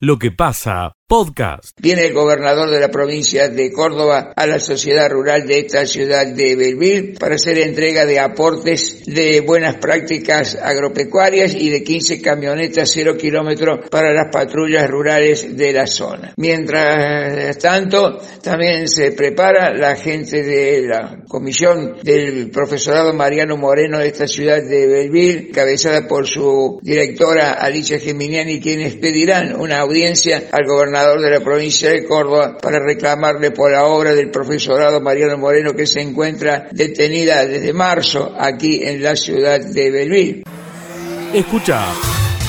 Lo que pasa podcast. Viene el gobernador de la provincia de Córdoba a la sociedad rural de esta ciudad de Belville para hacer entrega de aportes de buenas prácticas agropecuarias y de 15 camionetas cero kilómetros para las patrullas rurales de la zona. Mientras tanto, también se prepara la gente de la comisión del profesorado Mariano Moreno de esta ciudad de Belville, cabezada por su directora Alicia Geminiani, quienes pedirán una audiencia al gobernador de la provincia de Córdoba para reclamarle por la obra del profesorado Mariano Moreno que se encuentra detenida desde marzo aquí en la ciudad de Belville. Escucha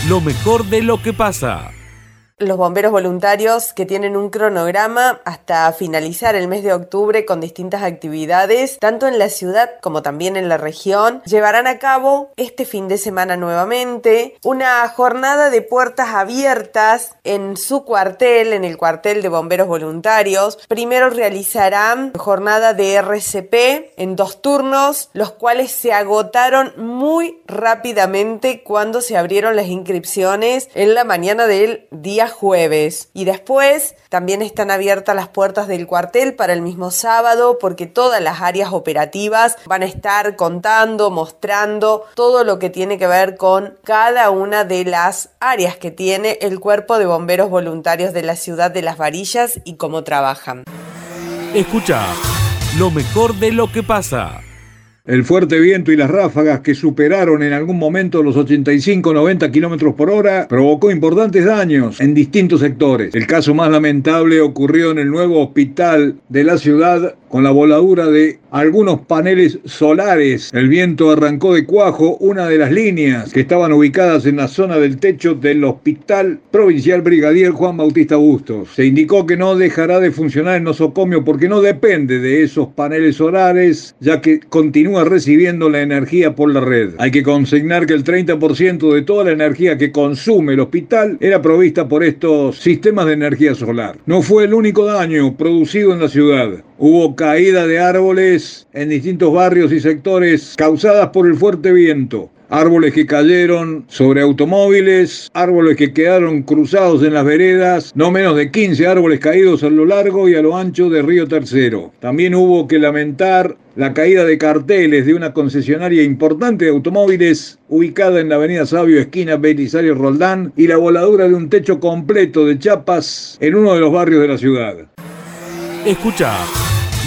lo mejor de lo que pasa los bomberos voluntarios que tienen un cronograma hasta finalizar el mes de octubre con distintas actividades, tanto en la ciudad como también en la región, llevarán a cabo este fin de semana nuevamente una jornada de puertas abiertas en su cuartel, en el cuartel de bomberos voluntarios. Primero realizarán jornada de RCP en dos turnos, los cuales se agotaron muy rápidamente cuando se abrieron las inscripciones en la mañana del día jueves. Y después también están abiertas las puertas del cuartel para el mismo sábado porque todas las áreas operativas van a estar contando, mostrando todo lo que tiene que ver con cada una de las áreas que tiene el cuerpo de bomberos voluntarios de la ciudad de Las Varillas y cómo trabajan. Escucha lo mejor de lo que pasa. El fuerte viento y las ráfagas que superaron en algún momento los 85-90 kilómetros por hora provocó importantes daños en distintos sectores. El caso más lamentable ocurrió en el nuevo hospital de la ciudad con la voladura de algunos paneles solares. El viento arrancó de cuajo una de las líneas que estaban ubicadas en la zona del techo del Hospital Provincial Brigadier Juan Bautista Bustos. Se indicó que no dejará de funcionar el nosocomio porque no depende de esos paneles solares, ya que continúa recibiendo la energía por la red. Hay que consignar que el 30% de toda la energía que consume el hospital era provista por estos sistemas de energía solar. No fue el único daño producido en la ciudad. Hubo caída de árboles en distintos barrios y sectores causadas por el fuerte viento. Árboles que cayeron sobre automóviles, árboles que quedaron cruzados en las veredas, no menos de 15 árboles caídos a lo largo y a lo ancho de Río Tercero. También hubo que lamentar la caída de carteles de una concesionaria importante de automóviles ubicada en la avenida Sabio, esquina Belisario Roldán, y la voladura de un techo completo de chapas en uno de los barrios de la ciudad. Escucha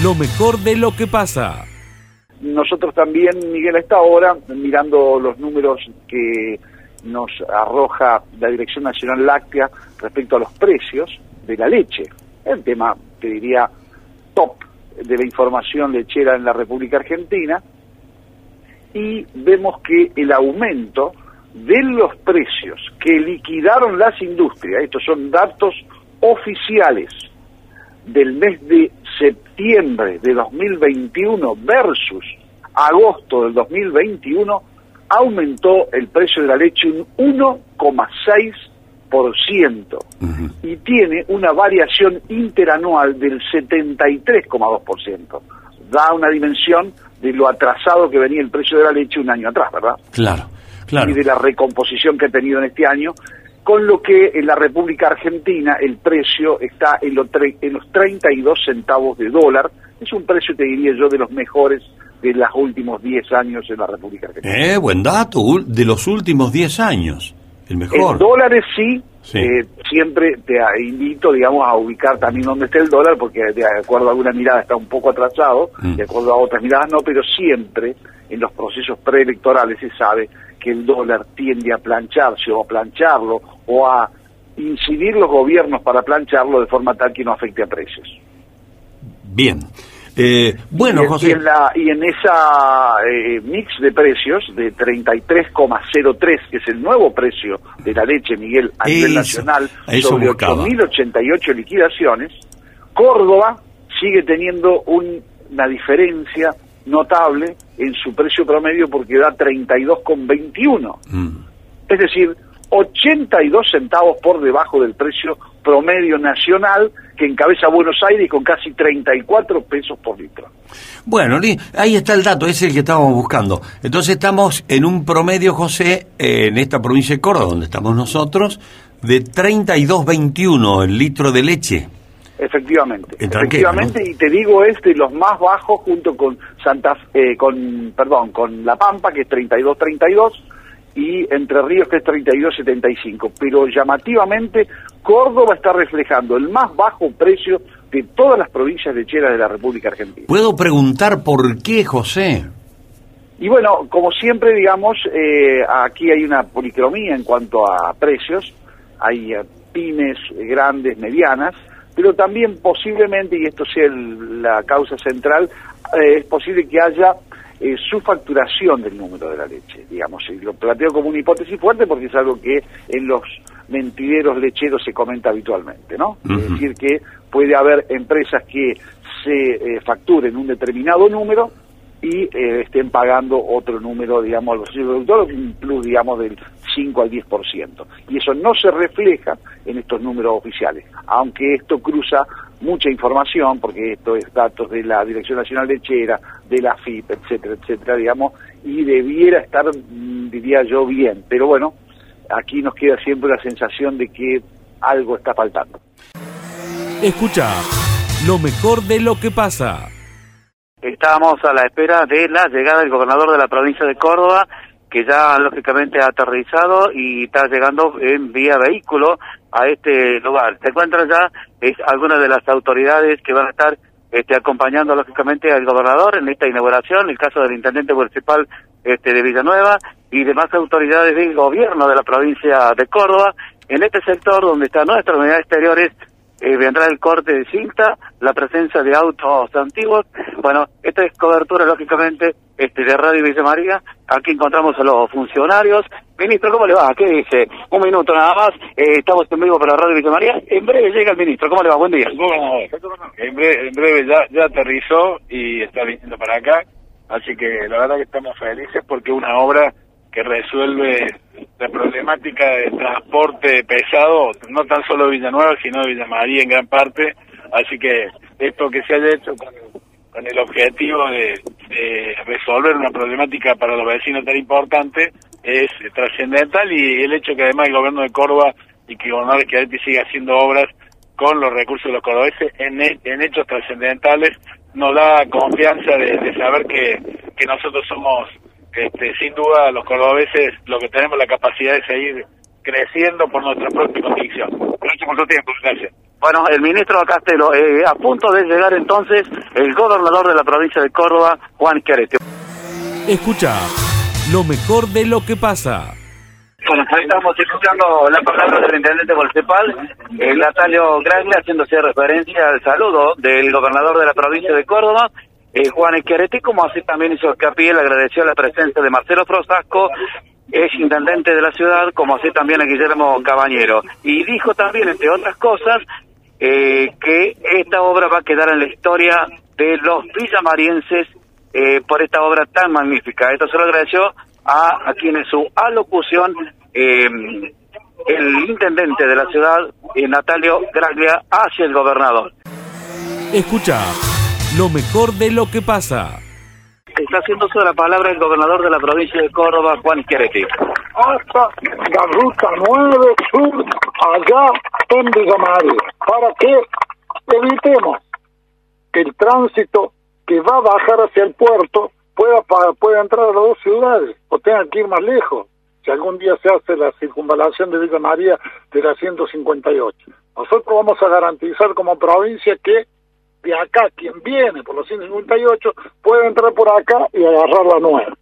lo mejor de lo que pasa. Nosotros también, Miguel, a esta hora, mirando los números que nos arroja la Dirección Nacional Láctea respecto a los precios de la leche, el tema, te diría, top de la información lechera en la República Argentina, y vemos que el aumento de los precios que liquidaron las industrias, estos son datos oficiales del mes de septiembre de 2021 versus agosto del 2021 aumentó el precio de la leche un 1,6% y tiene una variación interanual del 73,2%. Da una dimensión de lo atrasado que venía el precio de la leche un año atrás, ¿verdad? Claro, claro. Y de la recomposición que ha tenido en este año con lo que en la República Argentina el precio está en los, en los 32 centavos de dólar. Es un precio, te diría yo, de los mejores de los últimos 10 años en la República Argentina. Eh, buen dato, de los últimos 10 años, el mejor. En dólares sí, Eh, siempre te invito, digamos, a ubicar también dónde está el dólar, porque de acuerdo a alguna mirada está un poco atrasado, mm. de acuerdo a otras miradas no, pero siempre en los procesos preelectorales se sabe que el dólar tiende a plancharse o a plancharlo o a incidir los gobiernos para plancharlo de forma tal que no afecte a precios. Bien. Eh, bueno, y, José. Y en, la, y en esa eh, mix de precios de 33,03, que es el nuevo precio de la leche, Miguel, a nivel nacional, sobre 8.088 liquidaciones, Córdoba sigue teniendo una diferencia notable en su precio promedio porque da 32,21. Mm. Es decir, 82 centavos por debajo del precio promedio nacional que encabeza Buenos Aires con casi 34 pesos por litro. Bueno, ahí está el dato, es el que estábamos buscando. Entonces estamos en un promedio, José, en esta provincia de Córdoba, donde estamos nosotros, de 32.21 el litro de leche. Efectivamente, efectivamente, y te digo es de los más bajos junto con Santa, eh, con, perdón, con La Pampa que es 32.32 y Entre Ríos que es 32.75. Pero llamativamente Córdoba está reflejando el más bajo precio de todas las provincias lecheras de la República Argentina. ¿Puedo preguntar por qué, José? Y bueno, como siempre, digamos, eh, aquí hay una policromía en cuanto a precios. Hay eh, pymes grandes, medianas, pero también posiblemente, y esto sea el- la causa central, eh, es posible que haya eh, su facturación del número de la leche, digamos. Y lo planteo como una hipótesis fuerte porque es algo que en los mentideros lecheros se comenta habitualmente, ¿no? Es decir, que puede haber empresas que se eh, facturen un determinado número y eh, estén pagando otro número, digamos, a los productores, un plus, digamos, del 5 al 10%. Y eso no se refleja en estos números oficiales, aunque esto cruza mucha información, porque esto es datos de la Dirección Nacional Lechera, de la FIP, etcétera, etcétera, digamos, y debiera estar, mm, diría yo, bien. Pero bueno, aquí nos queda siempre la sensación de que algo está faltando. Escucha lo mejor de lo que pasa. Estábamos a la espera de la llegada del gobernador de la provincia de Córdoba, que ya lógicamente ha aterrizado y está llegando en vía vehículo a este lugar. Se encuentran ya es, algunas de las autoridades que van a estar este, acompañando lógicamente al gobernador en esta inauguración, el caso del intendente municipal este, de Villanueva y demás autoridades del gobierno de la provincia de Córdoba. En este sector donde está nuestra unidad exteriores eh, vendrá el corte de cinta, la presencia de autos antiguos. Bueno, esta es cobertura, lógicamente, este, de Radio Villa. Aquí encontramos a los funcionarios. Ministro, ¿cómo le va? ¿Qué dice? Un minuto nada más. Eh, estamos en vivo para Radio Villa. En breve llega el ministro. ¿Cómo le va? Buen día. En breve, en breve ya, ya aterrizó y está viniendo para acá, así que la verdad que estamos felices porque una obra que resuelve la problemática de transporte pesado, no tan solo de Villanueva, sino de Villa en gran parte, así que esto que se haya hecho con, con el objetivo de, de resolver una problemática para los vecinos tan importante es trascendental y el hecho que además el gobierno de Córdoba y que el gobernador Schiaretti siga haciendo obras con los recursos de los cordobeses en, en hechos trascendentales nos da confianza de, de saber que, que nosotros somos, este, sin duda, los cordobeses, lo que tenemos la capacidad de seguir creciendo por nuestra propia convicción. Gracias por tu tiempo, gracias. Bueno, el ministro Castelo, eh, a punto de llegar entonces el gobernador de la provincia de Córdoba, Juan Chiaretti. Escucha lo mejor de lo que pasa. Bueno, ahí estamos escuchando la palabra del intendente municipal, el Natalio Graglia, haciéndose referencia al saludo del gobernador de la provincia de Córdoba, eh, Juan Esquiaretti, como así también hizo Capiel, agradeció la presencia de Marcelo Frosasco, es intendente de la ciudad, como así también a Guillermo Cabañero. Y dijo también, entre otras cosas, eh, que esta obra va a quedar en la historia de los villamarienses eh, por esta obra tan magnífica. Esto se lo agradeció a, a quien en su alocución eh, el intendente de la ciudad, Natalio Graglia, hacia el gobernador. Escucha lo mejor de lo que pasa. Está haciendo de la palabra el gobernador de la provincia de Córdoba, Juan Schiaretti. hasta la ruta 9 sur allá en Villa María, para que evitemos que el tránsito que va a bajar hacia el puerto pueda pa- pueda entrar a las dos ciudades o tenga que ir más lejos si algún día se hace la circunvalación de Villa María de la 158. Nosotros vamos a garantizar como provincia que de acá quien viene por la 158 puede entrar por acá y agarrar la nueva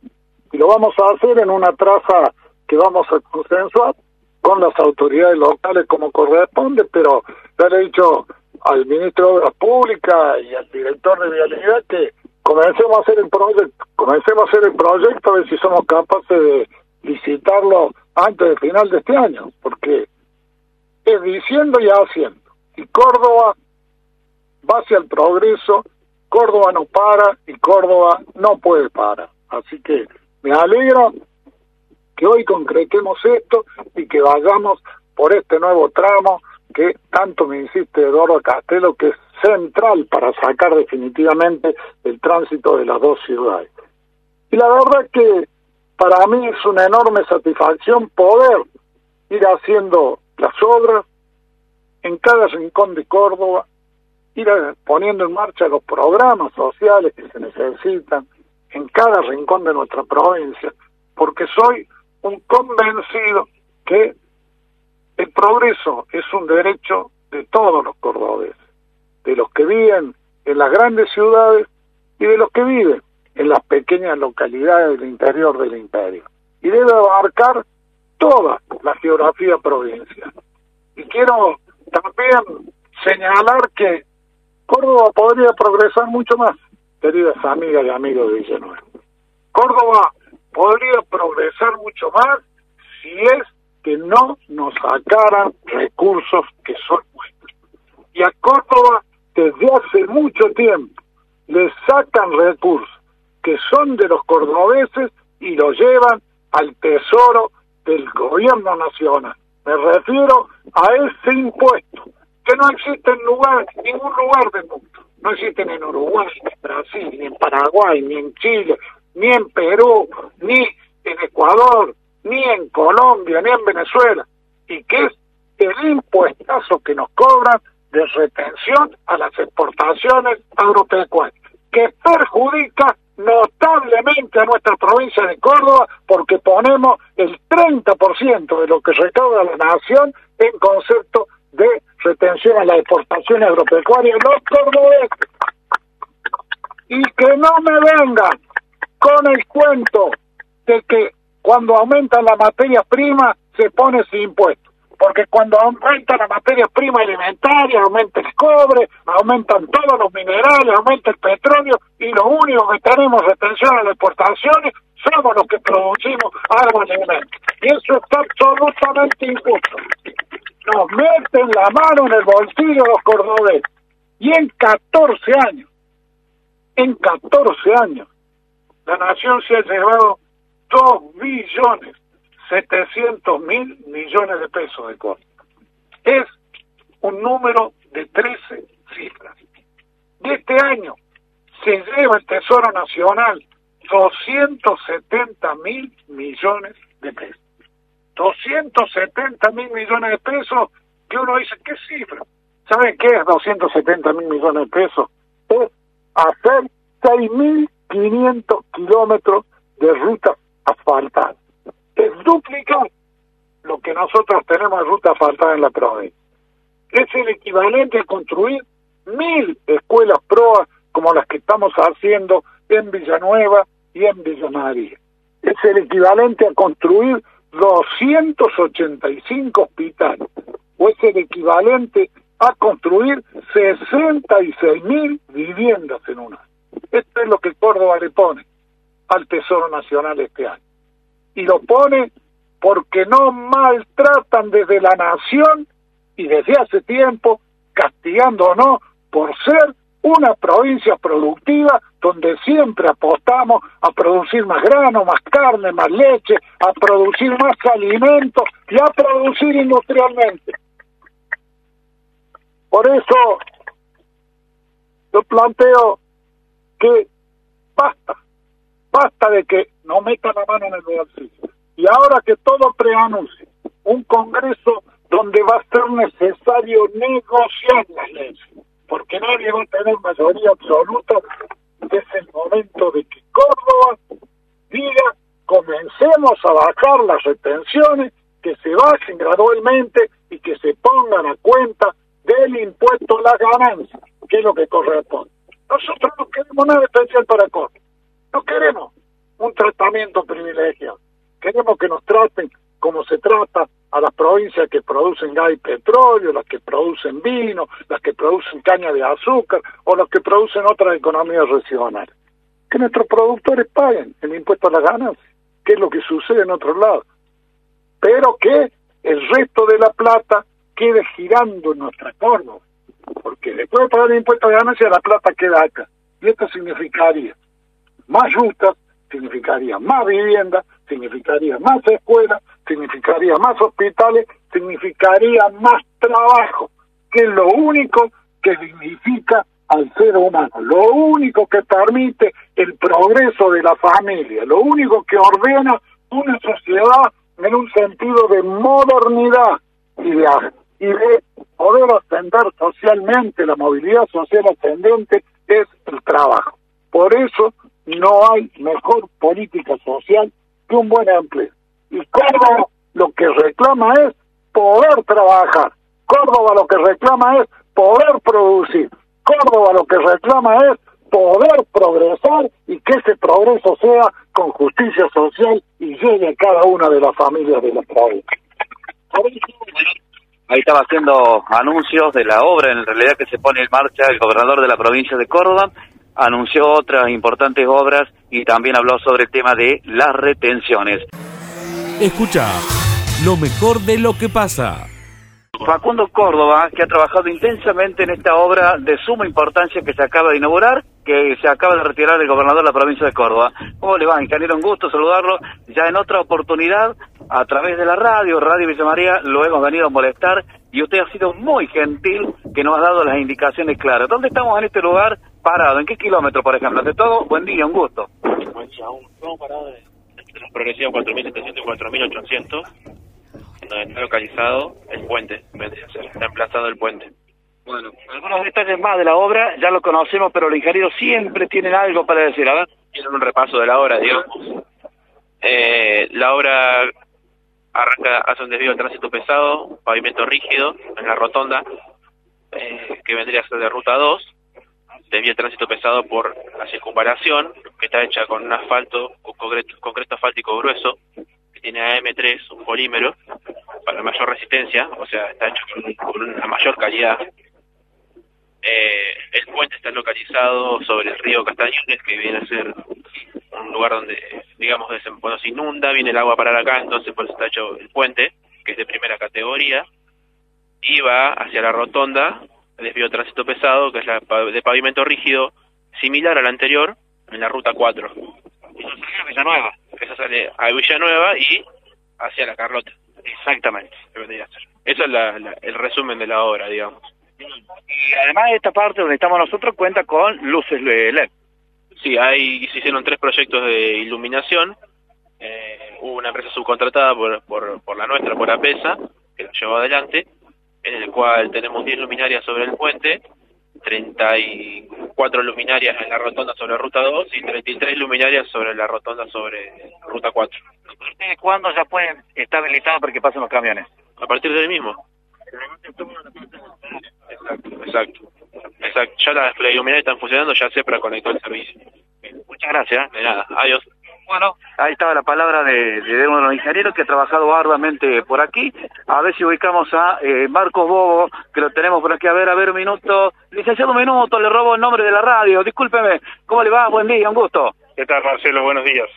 y lo vamos a hacer en una traza que vamos a consensuar con las autoridades locales como corresponde, pero ya le he dicho al ministro de Obras Públicas y al director de Vialidad que comencemos a hacer el proyecto, comencemos a hacer el proyecto a ver si somos capaces de licitarlo antes del final de este año, porque es diciendo y haciendo. Y Córdoba va hacia el progreso, Córdoba no para y Córdoba no puede parar. Así que me alegra que hoy concretemos esto y que vayamos por este nuevo tramo que tanto me insiste Eduardo Castelo que es central para sacar definitivamente el tránsito de las dos ciudades. Y la verdad que para mí es una enorme satisfacción poder ir haciendo las obras en cada rincón de Córdoba, ir poniendo en marcha los programas sociales que se necesitan en cada rincón de nuestra provincia, porque soy un convencido que el progreso es un derecho de todos los cordobeses, de los que viven en las grandes ciudades y de los que viven en las pequeñas localidades del interior del imperio. Y debe abarcar toda la geografía provincial. Y quiero también señalar que Córdoba podría progresar mucho más, queridas amigas y amigos de Villanueva. Córdoba podría progresar mucho más si es que no nos sacaran recursos que son nuestros. Y a Córdoba desde hace mucho tiempo le sacan recursos que son de los cordobeses y los llevan al tesoro del gobierno nacional. Me refiero a ese impuesto que no existe en lugar, ningún lugar del mundo. No existe en Uruguay, ni en Brasil, ni en Paraguay, ni en Chile, ni en Perú, ni en Ecuador, ni en Colombia, ni en Venezuela. Y que es el impuestazo que nos cobran de retención a las exportaciones agropecuarias, que perjudica notablemente a nuestra provincia de Córdoba porque ponemos el 30% de lo que recauda la nación en concepto de retención a las exportaciones agropecuarias los cordobeses. Y que no me vengan con el cuento de que cuando aumentan la materia prima se pone sin impuesto porque cuando aumenta la materia prima alimentaria, aumenta el cobre, aumentan todos los minerales, aumenta el petróleo, y lo único que tenemos retención a las exportaciones somos los que producimos agroalimentos. Y eso está absolutamente injusto. Nos meten la mano en el bolsillo los cordobeses. Y en 14 años, en 14 años, la nación se ha llevado 2 billones 700 mil millones de pesos de costo. Es un número de 13 cifras. De este año se lleva el Tesoro Nacional 270 mil millones de pesos. 270 mil millones de pesos que uno dice, ¿qué cifra? ¿Saben qué es 270 mil millones de pesos? Es hacer 6.500 kilómetros de rutas asfaltadas es duplicar lo que nosotros tenemos de ruta asfaltada en la provincia. Es el equivalente a construir mil escuelas proa como las que estamos haciendo en Villanueva y en Villa. Es el equivalente a construir 285 hospitales, o es el equivalente a construir 66 mil viviendas en una. Esto es lo que Córdoba le pone al Tesoro Nacional este año y lo pone porque no maltratan desde la nación y desde hace tiempo, no, por ser una provincia productiva donde siempre apostamos a producir más grano, más carne, más leche, a producir más alimentos y a producir industrialmente. Por eso yo planteo que basta, basta de que no meta la mano en el bolsillo. Y ahora que todo preanuncia un Congreso donde va a ser necesario negociar las leyes, porque nadie va a tener mayoría absoluta, es el momento de que Córdoba diga, comencemos a bajar las retenciones, que se bajen gradualmente y que se pongan a cuenta del impuesto a la ganancia, que es lo que corresponde. Nosotros no queremos nada especial para Córdoba, no queremos un tratamiento privilegiado. Queremos que nos traten como se trata a las provincias que producen gas y petróleo, las que producen vino, las que producen caña de azúcar o las que producen otras economías regionales. Que nuestros productores paguen el impuesto a las ganancias, que es lo que sucede en otros lados. Pero que el resto de la plata quede girando en nuestra Córdoba. Porque después de pagar el impuesto a ganancias, la plata queda acá. Y esto significaría más justas, significaría más vivienda, significaría más escuelas, significaría más hospitales, significaría más trabajo, que es lo único que dignifica al ser humano, lo único que permite el progreso de la familia, lo único que ordena una sociedad en un sentido de modernidad, y de, y de poder ascender socialmente, la movilidad social ascendente es el trabajo. Por eso no hay mejor política social que un buen empleo. Y Córdoba lo que reclama es poder trabajar. Córdoba lo que reclama es poder producir. Córdoba lo que reclama es poder progresar y que ese progreso sea con justicia social y llegue a cada una de las familias de la provincia. Ahí estaba haciendo anuncios de la obra en realidad que se pone en marcha el gobernador de la provincia de Córdoba, anunció otras importantes obras y también habló sobre el tema de las retenciones. Escucha lo mejor de lo que pasa. Facundo Córdoba, que ha trabajado intensamente en esta obra de suma importancia que se acaba de inaugurar, que se acaba de retirar el gobernador de la provincia de Córdoba. ¿Cómo le va, ingeniero? Un gusto saludarlo. Ya en otra oportunidad, a través de la radio, Radio Villa María, lo hemos venido a molestar y usted ha sido muy gentil que nos ha dado las indicaciones claras. ¿Dónde estamos en este lugar parado? ¿En qué kilómetro, por ejemplo? De todo, buen día, un gusto. Buen día, estamos parados en los progresivos 4.700 y 4.800 donde está localizado el puente, está emplazado el puente. Bueno, algunos detalles más de la obra ya lo conocemos, pero los ingenieros siempre tienen algo para decir. A ver. Tienen un repaso de la obra, digamos. Eh, la obra arranca, hace un desvío de tránsito pesado, pavimento rígido en la rotonda, eh, que vendría a ser de ruta 2. Desvío de tránsito pesado por la circunvalación, que está hecha con un asfalto, concreto, concreto asfáltico grueso, que tiene AM3, un polímero, para mayor resistencia, o sea, está hecho con, una mayor calidad. Eh, el puente está localizado sobre el río Castañones, que viene a ser un lugar donde, digamos, cuando se inunda, viene el agua para acá, entonces por eso está hecho el puente, que es de primera categoría, y va hacia la rotonda, el desvío de tránsito pesado, que es la de pavimento rígido, similar al anterior, en la ruta 4. Eso sale a Villanueva. Eso sale a Villanueva y hacia la Carlota. Exactamente. Eso es el resumen de la obra, digamos. Y además esta parte donde estamos nosotros cuenta con luces LED. Sí, hay, se hicieron tres proyectos de iluminación. Eh, hubo una empresa subcontratada por, por, por la nuestra, por APESA, que lo llevó adelante, en el cual tenemos 10 luminarias sobre el puente, 34 luminarias en la rotonda sobre Ruta 2 y 33 luminarias sobre la rotonda sobre Ruta 4. ¿Ustedes cuándo ya pueden estar habilitados para que pasen los camiones? A partir del mismo. Exacto, exacto. Exacto. Ya las, luminarias están funcionando, ya sé para conectar el servicio. Muchas gracias. De nada, adiós. Bueno, ahí estaba la palabra de, de, uno de los ingenieros que ha trabajado arduamente por aquí. A ver si ubicamos a eh, Marcos Bobo, que lo tenemos por aquí. A ver, a ver, un minuto. Licenciado, un minuto, le robo el nombre de la radio. Discúlpeme. ¿Cómo le va? Buen día, un gusto. ¿Qué tal, Marcelo? Buenos días.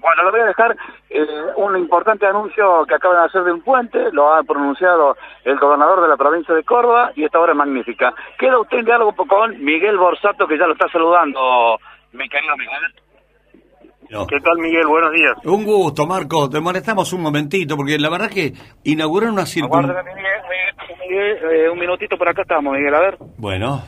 Bueno, le voy a dejar eh, un importante anuncio que acaban de hacer de un puente, lo ha pronunciado el gobernador de la provincia de Córdoba y esta obra es magnífica. Queda usted en diálogo con Miguel Borsato, que ya lo está saludando, mi querido Miguel. ¿Qué tal, Miguel? Buenos días. Un gusto, Marco. Te molestamos un momentito, porque la verdad que inaugurar una circunvalación... Miguel, eh, un minutito por acá estamos, Miguel, a ver. Bueno.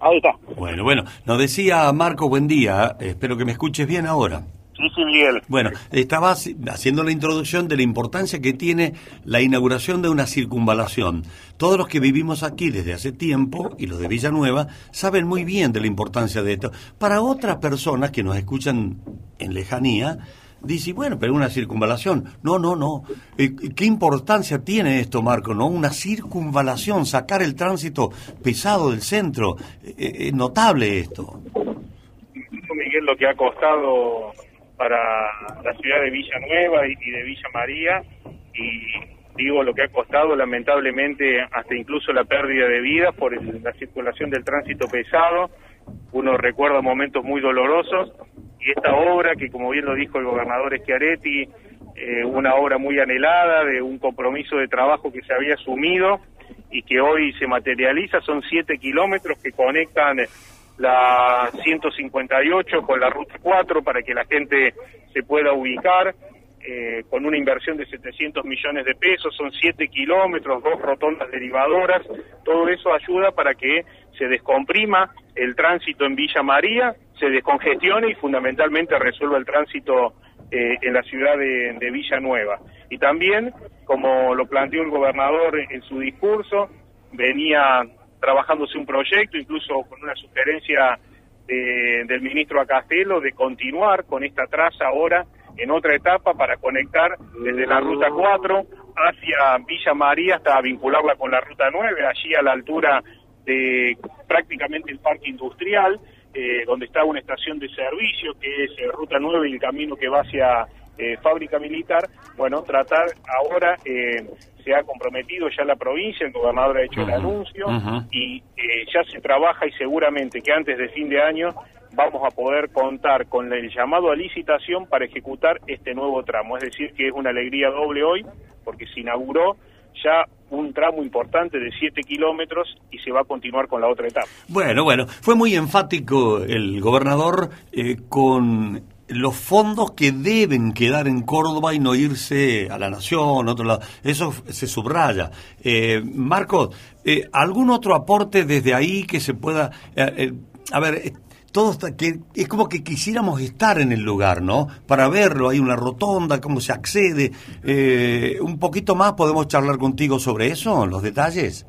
Ahí está. Bueno, bueno. Nos decía Marco, buen día. Espero que me escuches bien ahora. Sí, sí, Miguel. Bueno, estaba haciendo la introducción de la importancia que tiene la inauguración de una circunvalación. Todos los que vivimos aquí desde hace tiempo, y los de Villanueva, saben muy bien de la importancia de esto. Para otras personas que nos escuchan en lejanía, dice, bueno, pero una circunvalación. No, no, no. Eh, ¿Qué importancia tiene esto, Marco? ¿No? Una circunvalación, sacar el tránsito pesado del centro. Eh, es notable esto. Miguel, lo que ha costado para la ciudad de Villanueva y, y de Villa María. Y digo lo que ha costado lamentablemente hasta incluso la pérdida de vidas por la circulación del tránsito pesado. Uno recuerda momentos muy dolorosos. Y esta obra que como bien lo dijo el gobernador Schiaretti, eh, una obra muy anhelada de un compromiso de trabajo que se había asumido y que hoy se materializa, son siete kilómetros que conectan la 158 con la ruta 4 para que la gente se pueda ubicar. Eh, con una inversión de 700 millones de pesos, son 7 kilómetros, dos rotondas derivadoras, todo eso ayuda para que se descomprima el tránsito en Villa María, se descongestione y fundamentalmente resuelva el tránsito eh, en la ciudad de, de Villa Nueva. Y también como lo planteó el gobernador en su discurso, venía trabajándose un proyecto, incluso con una sugerencia del ministro Acastelo de continuar con esta traza ahora en otra etapa para conectar desde la ruta 4 hacia Villa María hasta vincularla con la ruta 9, allí a la altura de prácticamente el parque industrial, eh, donde está una estación de servicio que es eh, ruta 9 y el camino que va hacia eh, fábrica militar, bueno, tratar ahora, eh, se ha comprometido ya la provincia, el gobernador ha hecho el anuncio y eh, ya se trabaja y seguramente que antes de fin de año vamos a poder contar con el llamado a licitación para ejecutar este nuevo tramo. Es decir, que es una alegría doble hoy porque se inauguró ya un tramo importante de 7 kilómetros y se va a continuar con la otra etapa. Bueno, bueno, fue muy enfático el gobernador con los fondos que deben quedar en Córdoba y no irse a la Nación, otro lado. Eso se subraya. Eh, Marcos, eh, ¿algún otro aporte desde ahí que se pueda... Eh, eh, a ver, todo que es como que quisiéramos estar en el lugar, ¿no? Para verlo, hay una rotonda, cómo se accede. un poquito más, ¿podemos charlar contigo sobre eso, los detalles?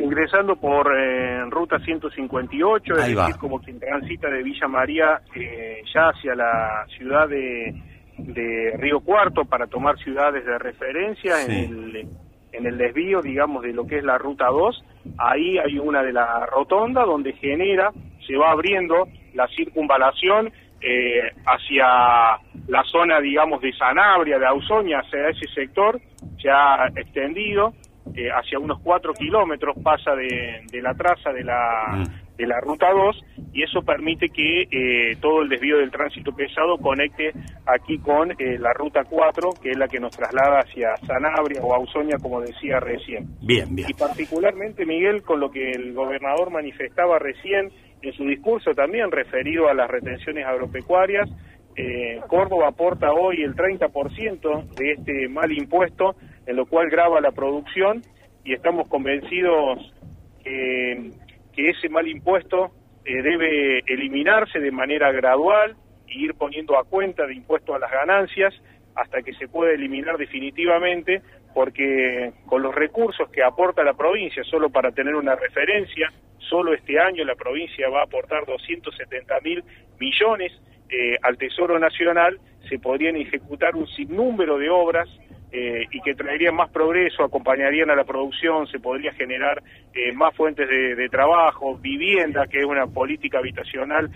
Ingresando por eh, ruta 158, es decir, como quien transita de Villa María eh, ya hacia la ciudad de, de, Río Cuarto para tomar ciudades de referencia en, el, en el desvío, digamos, de lo que es la ruta 2. Ahí hay una de la rotonda donde genera, se va abriendo la circunvalación eh, hacia la zona, digamos, de Sanabria, de Ausonia, hacia ese sector ya extendido eh, hacia unos 4 kilómetros, pasa de, la traza de la, mm. de la ruta 2 y eso permite que eh, todo el desvío del tránsito pesado conecte aquí con eh, la ruta 4, que es la que nos traslada hacia Sanabria o Ausonia, como decía recién. Bien, bien. Y particularmente, Miguel, con lo que el gobernador manifestaba recién en su discurso también referido a las retenciones agropecuarias, eh, Córdoba aporta hoy el 30% de este mal impuesto, en lo cual graba la producción y estamos convencidos que, ese mal impuesto eh, debe eliminarse de manera gradual e ir poniendo a cuenta de impuesto a las ganancias hasta que se pueda eliminar definitivamente, porque con los recursos que aporta la provincia, solo para tener una referencia, solo este año la provincia va a aportar 270 mil millones eh, al Tesoro Nacional se podrían ejecutar un sinnúmero de obras eh, y que traerían más progreso, acompañarían a la producción, se podría generar eh, más fuentes de, trabajo, vivienda, que es una política habitacional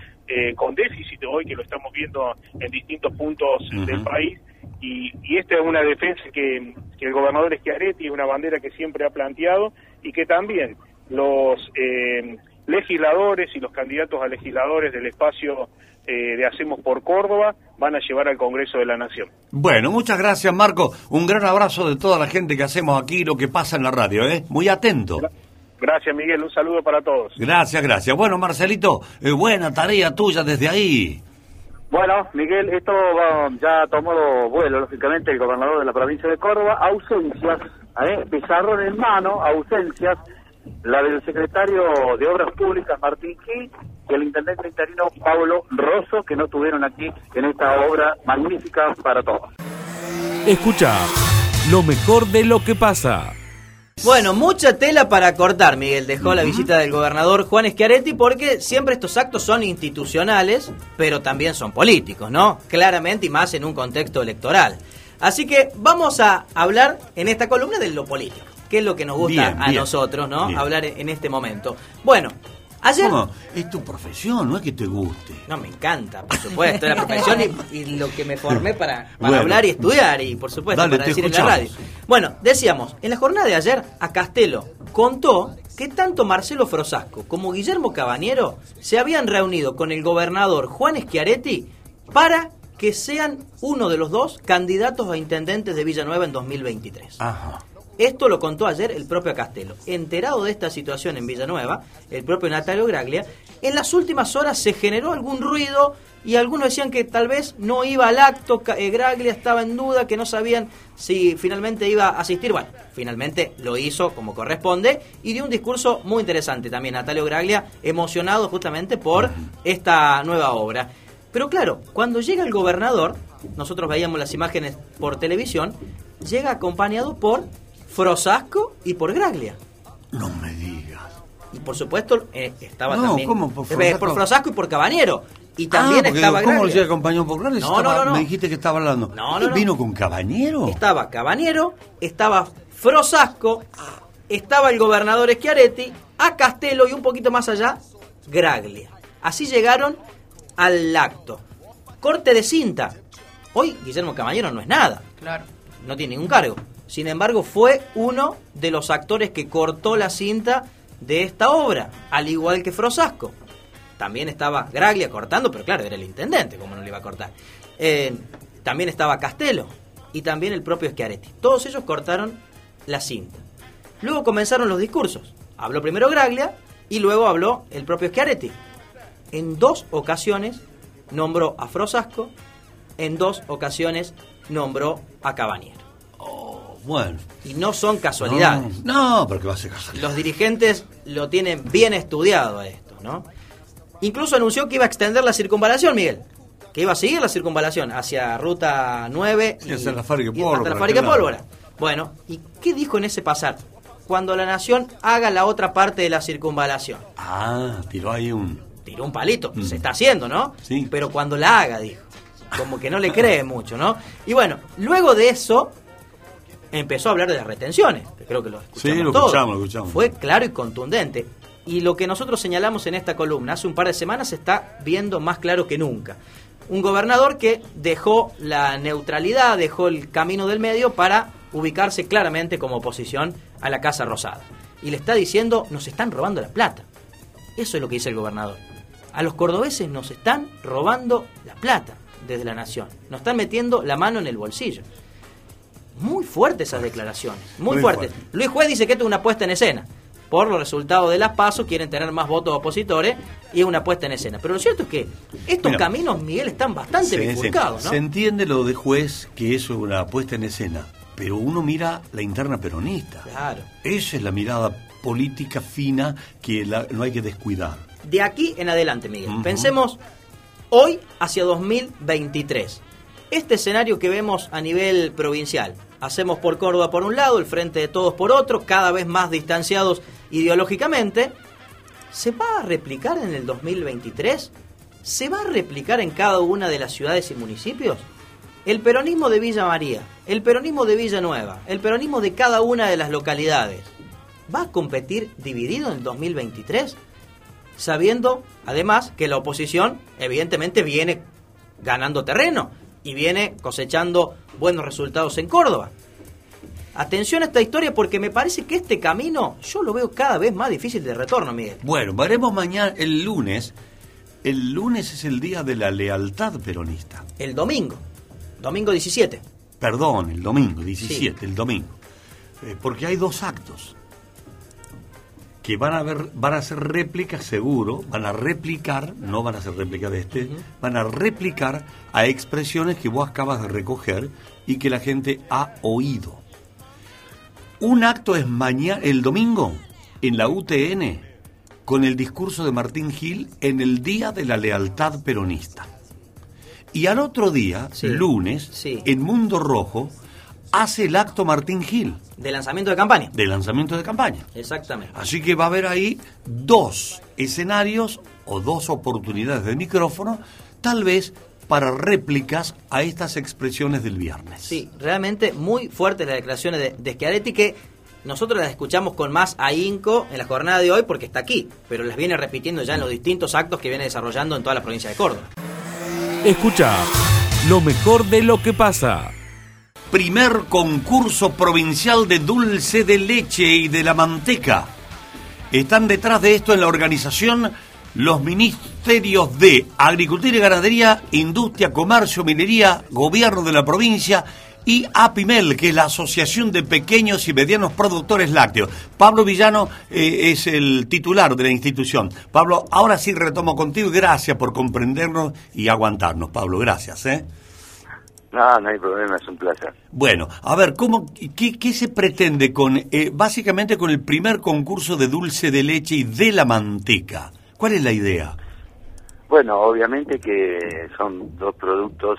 con déficit hoy, que lo estamos viendo en distintos puntos del país. Y, esta es una defensa que, que el gobernador Schiaretti es una bandera que siempre ha planteado y que también los legisladores y los candidatos a legisladores del espacio eh, de Hacemos por Córdoba van a llevar al Congreso de la Nación. Bueno, muchas gracias Marco. Un gran abrazo de toda la gente que hacemos aquí, lo que pasa en la radio, ¿eh? Muy atento. Gracias Miguel, un saludo para todos. Gracias, gracias. Bueno, Marcelito, eh, buena tarea tuya desde ahí. Bueno, Miguel, esto ya tomó vuelo, lógicamente, el gobernador de la provincia de Córdoba. Ausencias, ¿eh? pizarrón en mano, ausencias la del secretario de Obras Públicas Martín Gil y el intendente interino Pablo Rosso, que no tuvieron aquí en esta obra magnífica para todos. Escucha lo mejor de lo que pasa. Bueno, mucha tela para cortar, Miguel. Dejó la visita del gobernador Juan Schiaretti porque siempre estos actos son institucionales, pero también son políticos, ¿no? Claramente y más en un contexto electoral. Así que vamos a hablar en esta columna de lo político que es lo que nos gusta a nosotros, ¿no? Hablar en este momento. Bueno, Ayer... Es tu profesión, no es que te guste. No, me encanta, por supuesto, la profesión y, lo que me formé para, hablar y estudiar y, por supuesto, para decir en la radio. Bueno, decíamos, en la jornada de ayer, a Castelo contó que tanto Marcelo Frosasco como Guillermo Cabaniero se habían reunido con el gobernador Juan Schiaretti para que sean uno de los dos candidatos a intendentes de Villanueva en 2023. Ajá. Esto lo contó ayer el propio Castelo. Enterado de esta situación en Villanueva, el propio Natalio Graglia, en las últimas horas se generó algún ruido y algunos decían que tal vez no iba al acto, eh, Graglia estaba en duda, que no sabían si finalmente iba a asistir. Bueno, finalmente lo hizo como corresponde y dio un discurso muy interesante también Natalio Graglia, emocionado justamente por esta nueva obra. Pero claro, cuando llega el gobernador, nosotros veíamos las imágenes por televisión, llega acompañado por Frosasco y por Graglia. No me digas. Y por supuesto eh, estaba No, también ¿cómo? ¿Por eh, Frosasco? por Frosasco y por Cabañero. Y también Ah, porque estaba ¿Cómo Graglia. se acompañó por Graglia? No, Estaba- no, no, no. Me dijiste que estaba hablando. No, no, no. ¿Vino con Cabañero? Estaba Cabañero, estaba Frosasco, estaba el gobernador Schiaretti, a Castelo y un poquito más allá, Graglia. Así llegaron al acto. Corte de cinta. Hoy Guillermo Cabañero no es nada. Claro. No tiene ningún cargo. Sin embargo, fue uno de los actores que cortó la cinta de esta obra, al igual que Frosasco. También estaba Graglia cortando, pero claro, era el intendente, como no le iba a cortar. Eh, también estaba Castelo y también el propio Schiaretti. Todos ellos cortaron la cinta. Luego comenzaron los discursos. Habló primero Graglia y luego habló el propio Schiaretti. En dos ocasiones nombró a Frosasco, en dos ocasiones nombró a Cabañero. Bueno. Y no son casualidades. No, no, porque va a ser casualidad. Los dirigentes lo tienen bien estudiado a esto, ¿no? Incluso anunció que iba a extender la circunvalación, Miguel. Que iba a seguir la circunvalación hacia Ruta 9 Sí, hacia la fábrica hasta pólvora, la fábrica de claro. pólvora. Bueno, ¿y qué dijo en ese pasar? Cuando la nación haga la otra parte de la circunvalación. Ah, tiró ahí un... Tiró un palito, Mm. se está haciendo, ¿no? Sí. Pero cuando la haga, dijo. Como que no le cree mucho, ¿no? Y bueno, luego de eso empezó a hablar de las retenciones, que creo que lo escuchamos Sí, lo todos. escuchamos, lo escuchamos. Fue claro y contundente. Y lo que nosotros señalamos en esta columna hace un par de semanas se está viendo más claro que nunca. Un gobernador que dejó la neutralidad, dejó el camino del medio para ubicarse claramente como oposición a la Casa Rosada. Y le está diciendo, nos están robando la plata. Eso es lo que dice el gobernador. A los cordobeses nos están robando la plata desde la nación. Nos están metiendo la mano en el bolsillo. Muy fuertes esas declaraciones, muy, Muy fuertes. fuerte. Luis Juez dice que esto es una puesta en escena. Por los resultados de las PASO quieren tener más votos opositores y es una puesta en escena. Pero lo cierto es que estos Mira. caminos, Miguel, están bastante sí. bifurcados, ¿no? Se entiende lo de juez que eso es una puesta en escena, pero uno mira la interna peronista. Claro. Esa es la mirada política fina que la- no hay que descuidar. De aquí en adelante, Miguel. Pensemos hoy hacia 2023. Este escenario que vemos a nivel provincial. Hacemos por Córdoba por un lado, el Frente de Todos por otro, cada vez más distanciados ideológicamente. ¿Se va a replicar en el 2023? ¿Se va a replicar en cada una de las ciudades y municipios? El peronismo de Villa María, el peronismo de Villa Nueva, el peronismo de cada una de las localidades, ¿va a competir dividido en el 2023? sabiendo además que la oposición evidentemente viene ganando terreno y viene cosechando buenos resultados en Córdoba. Atención a esta historia porque me parece que este camino yo lo veo cada vez más difícil de retorno, Miguel. Bueno, veremos mañana, el lunes. El lunes es el día de la lealtad peronista. El domingo, domingo 17. Perdón, el domingo, 17, el domingo. Eh, porque hay dos actos que van a ver, van a ser réplicas seguro, van a replicar, no van a ser réplicas de este, van a replicar a expresiones que vos acabas de recoger y que la gente ha oído. Un acto es mañana, el domingo, en la UTN, con el discurso de Martín Gil en el Día de la Lealtad Peronista. Y al otro día, lunes, en Mundo Rojo, hace el acto Martín Gil. De lanzamiento de campaña. De lanzamiento de campaña. Exactamente. Así que va a haber ahí dos escenarios o dos oportunidades de micrófono, tal vez para réplicas a estas expresiones del viernes. Sí, realmente muy fuertes las declaraciones de, de Schiaretti que nosotros las escuchamos con más ahínco en la jornada de hoy porque está aquí, pero las viene repitiendo ya en los distintos actos que viene desarrollando en toda la provincia de Córdoba. Escucha lo mejor de lo que pasa. Primer concurso provincial de dulce de leche y de la manteca. Están detrás de esto en la organización los ministerios de Agricultura y Ganadería, Industria, Comercio, Minería, Gobierno de la provincia y APIMEL, que es la Asociación de Pequeños y Medianos Productores Lácteos. Pablo Villano eh, es el titular de la institución. Pablo, ahora sí retomo contigo gracias por comprendernos y aguantarnos. Pablo, gracias. ¿eh? No, no hay problema, es un placer. Bueno, a ver, ¿cómo, qué, qué se pretende con, eh, básicamente con el primer concurso de dulce de leche y de la manteca? ¿Cuál es la idea? Bueno, obviamente que son dos productos,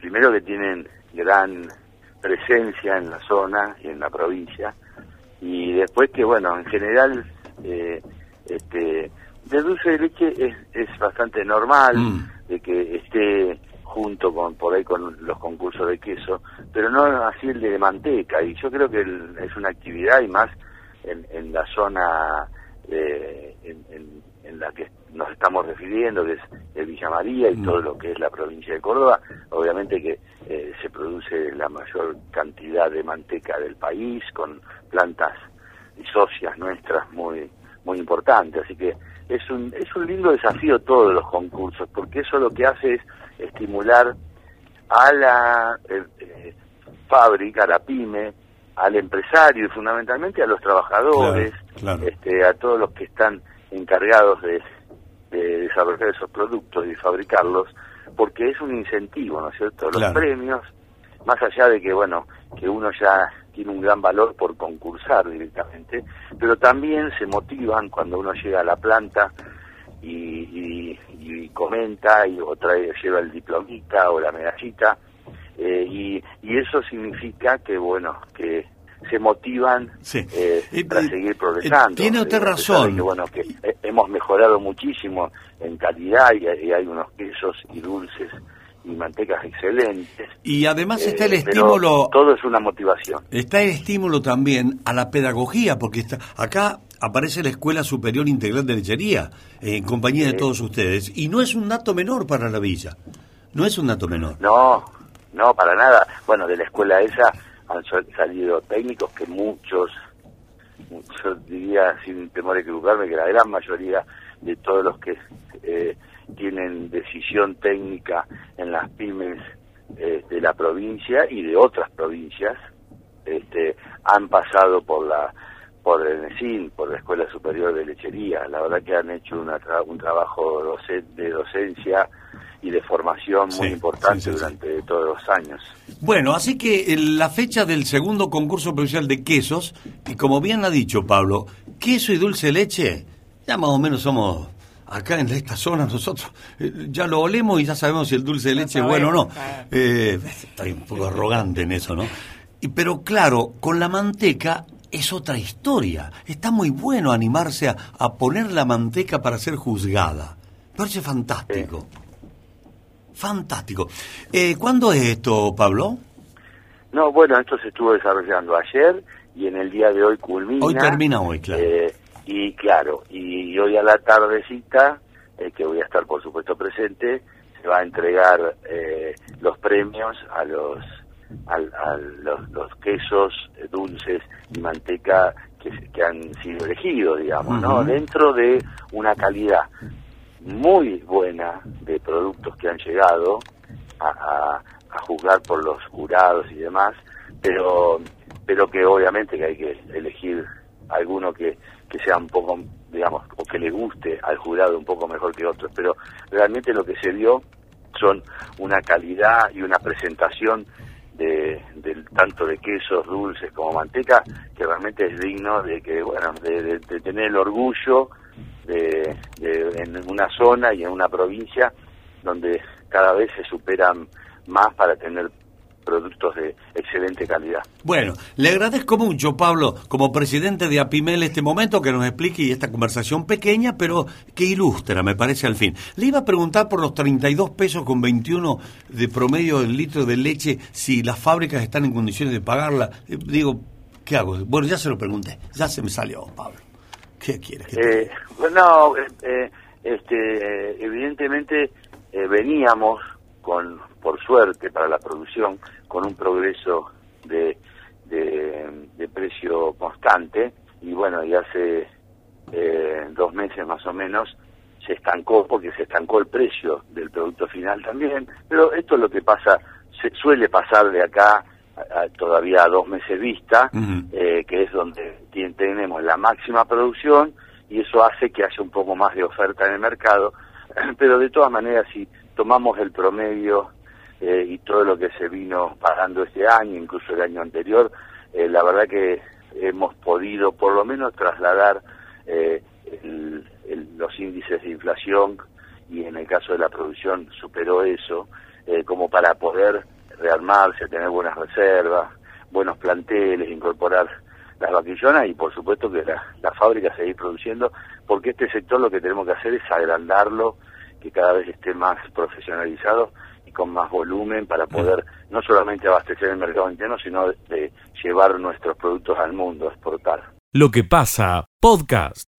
primero que tienen gran presencia en la zona y en la provincia y después que bueno en general eh, este de dulce de leche es, es bastante normal Mm. de que esté junto con por ahí con los concursos de queso pero no así el de manteca. Y yo creo que el- es una actividad y más en, en la zona eh, en, en- en la que nos estamos refiriendo, que es de Villa María y todo lo que es la provincia de Córdoba, obviamente que eh, se produce la mayor cantidad de manteca del país con plantas y socias nuestras muy muy importantes, así que es un es un lindo desafío todos los concursos, porque eso lo que hace es estimular a la eh, eh, fábrica, a la pyme, al empresario y fundamentalmente a los trabajadores, Claro, claro. este, a todos los que están encargados de, de desarrollar esos productos y fabricarlos, porque es un incentivo, ¿no es cierto? Los Claro. premios, más allá de que, bueno, que uno ya tiene un gran valor por concursar directamente, pero también se motivan cuando uno llega a la planta y, y- y comenta y o trae, lleva el diplomita o la medallita eh, y, y eso significa que bueno que se motivan eh, para seguir progresando. tiene usted razón. que, bueno, que hemos mejorado muchísimo en calidad y, y hay unos quesos y dulces y mantecas excelentes. Y además Eh, está el estímulo Todo es una motivación. Está el estímulo también a la pedagogía, porque está, acá aparece la Escuela Superior Integral de Lechería, eh, en compañía de todos ustedes, y no es un dato menor para la villa, no es un dato menor. No, no, para nada. Bueno, de la escuela esa han sal- salido técnicos que muchos, yo diría sin temor a equivocarme, que la gran mayoría de todos los que eh, tienen decisión técnica en las pymes eh, de la provincia y de otras provincias, este, han pasado por la por el ENESIN, por la Escuela Superior de Lechería. La verdad que han hecho una tra- un trabajo de docencia y de formación muy Sí, importante sí, sí, sí. durante todos los años. Bueno, así que eh, la fecha del segundo concurso provincial de quesos, y como bien ha dicho Pablo, queso y dulce leche, ya más o menos somos acá en esta zona nosotros, eh, ya lo olemos y ya sabemos si el dulce de leche es bueno o no. Eh, estoy un poco arrogante en eso, ¿no? Y, pero claro, con la manteca es otra historia. Está muy bueno animarse a, a poner la manteca para ser juzgada. Me parece fantástico. Fantástico. Eh, ¿Cuándo es esto, Pablo? No, bueno, esto se estuvo desarrollando ayer y en el día de hoy culmina. Hoy termina hoy, claro. Eh, y claro, y hoy a la tardecita, eh, que voy a estar por supuesto presente, se va a entregar eh, los premios a los al- a los, los quesos eh, dulces y manteca que, que han sido elegidos, digamos, ¿no? Dentro de una calidad muy buena de productos que han llegado a, a- a juzgar por los jurados y demás, pero pero que obviamente que hay que elegir alguno que, que sea un poco, digamos, o que le guste al jurado un poco mejor que otros, pero realmente lo que se vio son una calidad y una presentación de, del- tanto de quesos dulces como manteca que realmente es digno de que bueno de, de- de tener el orgullo de, de- en una zona y en una provincia donde cada vez se superan más para tener productos de excelente calidad. Bueno, le agradezco mucho, Pablo, como presidente de APIMEL, este momento que nos explique y esta conversación pequeña, pero que ilustra, me parece, al fin. Le iba a preguntar por los 32 pesos con 21 de promedio del litro de leche, si las fábricas están en condiciones de pagarla. Eh, Digo, ¿qué hago? Bueno, ya se lo pregunté, ya se me salió, Pablo. ¿Qué quiere? que te Eh, bueno, eh, eh, este, eh, evidentemente eh, veníamos con, por suerte para la producción, con un progreso de, de, de precio constante. Y bueno, y hace eh, dos meses más o menos se estancó porque se estancó el precio del producto final también, pero esto es lo que pasa, se suele pasar de acá a- a todavía a dos meses vista, eh, que es donde tenemos la máxima producción y eso hace que haya un poco más de oferta en el mercado, pero de todas maneras si tomamos el promedio eh, y todo lo que se vino pagando este año, incluso el año anterior, eh, la verdad que hemos podido por lo menos trasladar eh, el- los índices de inflación y en el caso de la producción superó eso, eh, como para poder rearmarse, tener buenas reservas, buenos planteles, incorporar las vaquillonas y por supuesto que la, la fábrica seguir produciendo, porque este sector lo que tenemos que hacer es agrandarlo, que cada vez esté más profesionalizado con más volumen para poder no solamente abastecer el mercado interno, sino de llevar nuestros productos al mundo, exportar. Lo que pasa, podcast.